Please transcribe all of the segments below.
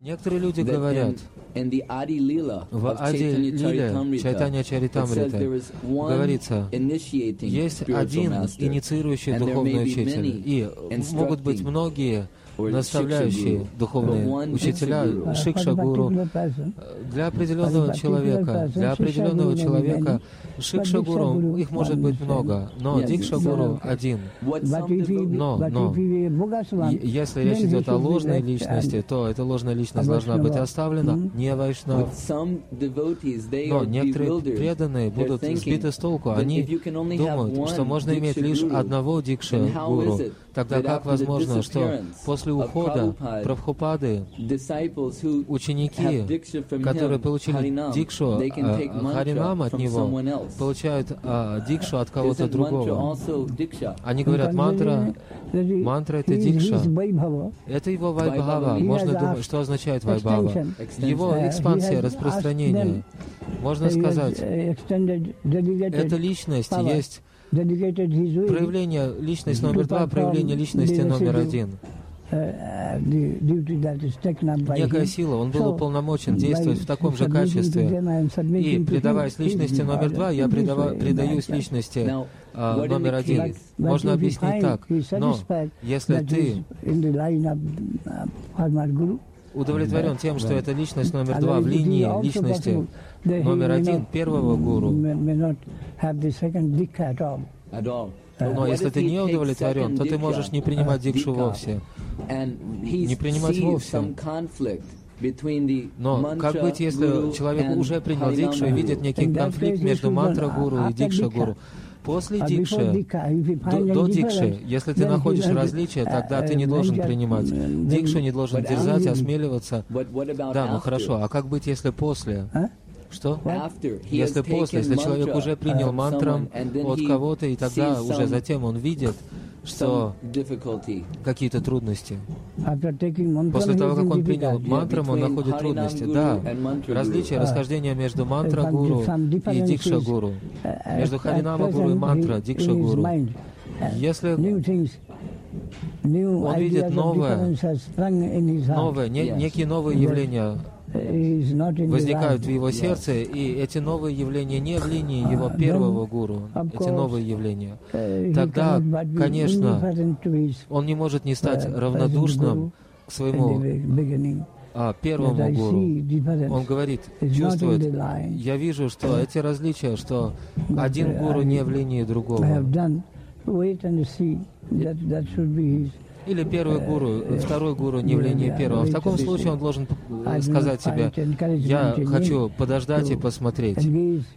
Некоторые люди говорят, в Ади Лиле Чайтанья Чаритамрита говорится, есть один инициирующий духовный учитель, и могут быть многие наставляющие духовные учителя, шикша гуру, для определенного человека, для определенного человека шикша гуру, их может быть много, но дикша гуру один. Но, но, если речь идет о ложной личности, то эта ложная личность должна быть оставлена, не вайшнав. Но некоторые преданные будут сбиты с толку. Они думают, что можно иметь лишь одного дикша гуру. Тогда как возможно, что после ухода Прабхупады ученики, которые получили дикшу а, Харинам от него, получают а, дикшу от кого-то другого. Они говорят, мантра, мантра это дикша. Это его вайбхава. Можно думать, что означает вайбхава. Его экспансия, распространение. Можно сказать, эта личность есть Проявление личности номер два, проявление личности номер один. Некая сила, он был уполномочен действовать в таком же качестве. И, предаваясь личности номер два, я предава, предаюсь личности а, номер один. Можно объяснить так, но если ты удовлетворен тем, что это личность номер два в линии личности номер один первого гуру. Но если ты не удовлетворен, то ты можешь не принимать дикшу вовсе. Не принимать вовсе. Но как быть, если человек уже принял дикшу и видит некий конфликт между мантра-гуру и дикша-гуру? После дикши, до, до дикши, если ты находишь различия, тогда ты не должен принимать. Дикшу не должен дерзать, осмеливаться. Да, ну хорошо, а как быть, если после? Что? Если после, если человек уже принял мантрам от кого-то, и тогда уже затем он видит, что какие-то трудности. После того, как он принял мантрам, он находит трудности. Да, различие, расхождение между мантра-гуру и дикша-гуру, между харинама-гуру и мантра, дикша-гуру. Если он видит новое, новое, не, некие новые явления возникают в его сердце, и эти новые явления не в линии его первого гуру, эти новые явления, тогда, конечно, он не может не стать равнодушным к своему а, первому гуру. Он говорит, чувствует, я вижу, что эти различия, что один гуру не в линии другого. Или первый гуру, второй гуру не в линии первого. В таком случае он должен сказать себе, я хочу подождать и посмотреть.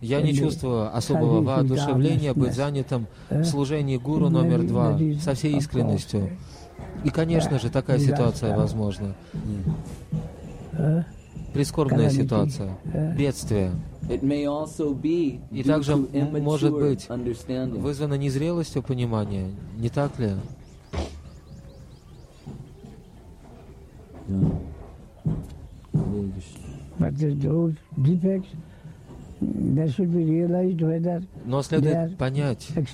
Я не чувствую особого воодушевления быть занятым в служении гуру номер два со всей искренностью. И, конечно же, такая ситуация возможна. Прискорбная ситуация, бедствие. И также может быть вызвано незрелостью понимания, не так ли? But those defects, there should be realized whether Но следует понять. Эти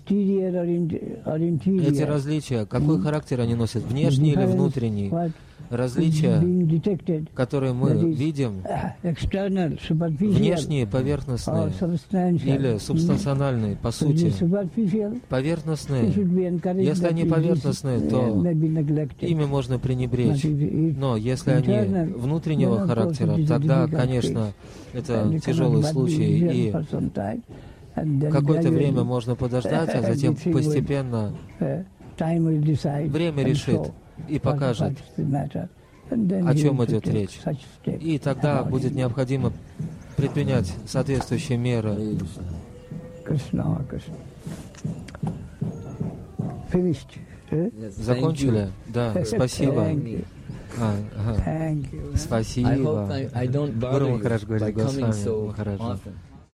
различия, какой характер они носят, внешний или внутренний различия, которые мы видим, внешние, поверхностные или субстанциональные, по сути, поверхностные, если они поверхностные, то ими можно пренебречь. Но если они внутреннего характера, тогда, конечно, это тяжелый случай, и какое-то время можно подождать, а затем постепенно время решит и покажет, о чем идет речь. И тогда будет необходимо предпринять соответствующие меры. Закончили? Да, спасибо. А, ага. Спасибо. Гуру Махарадж говорит Госвами Махараджа.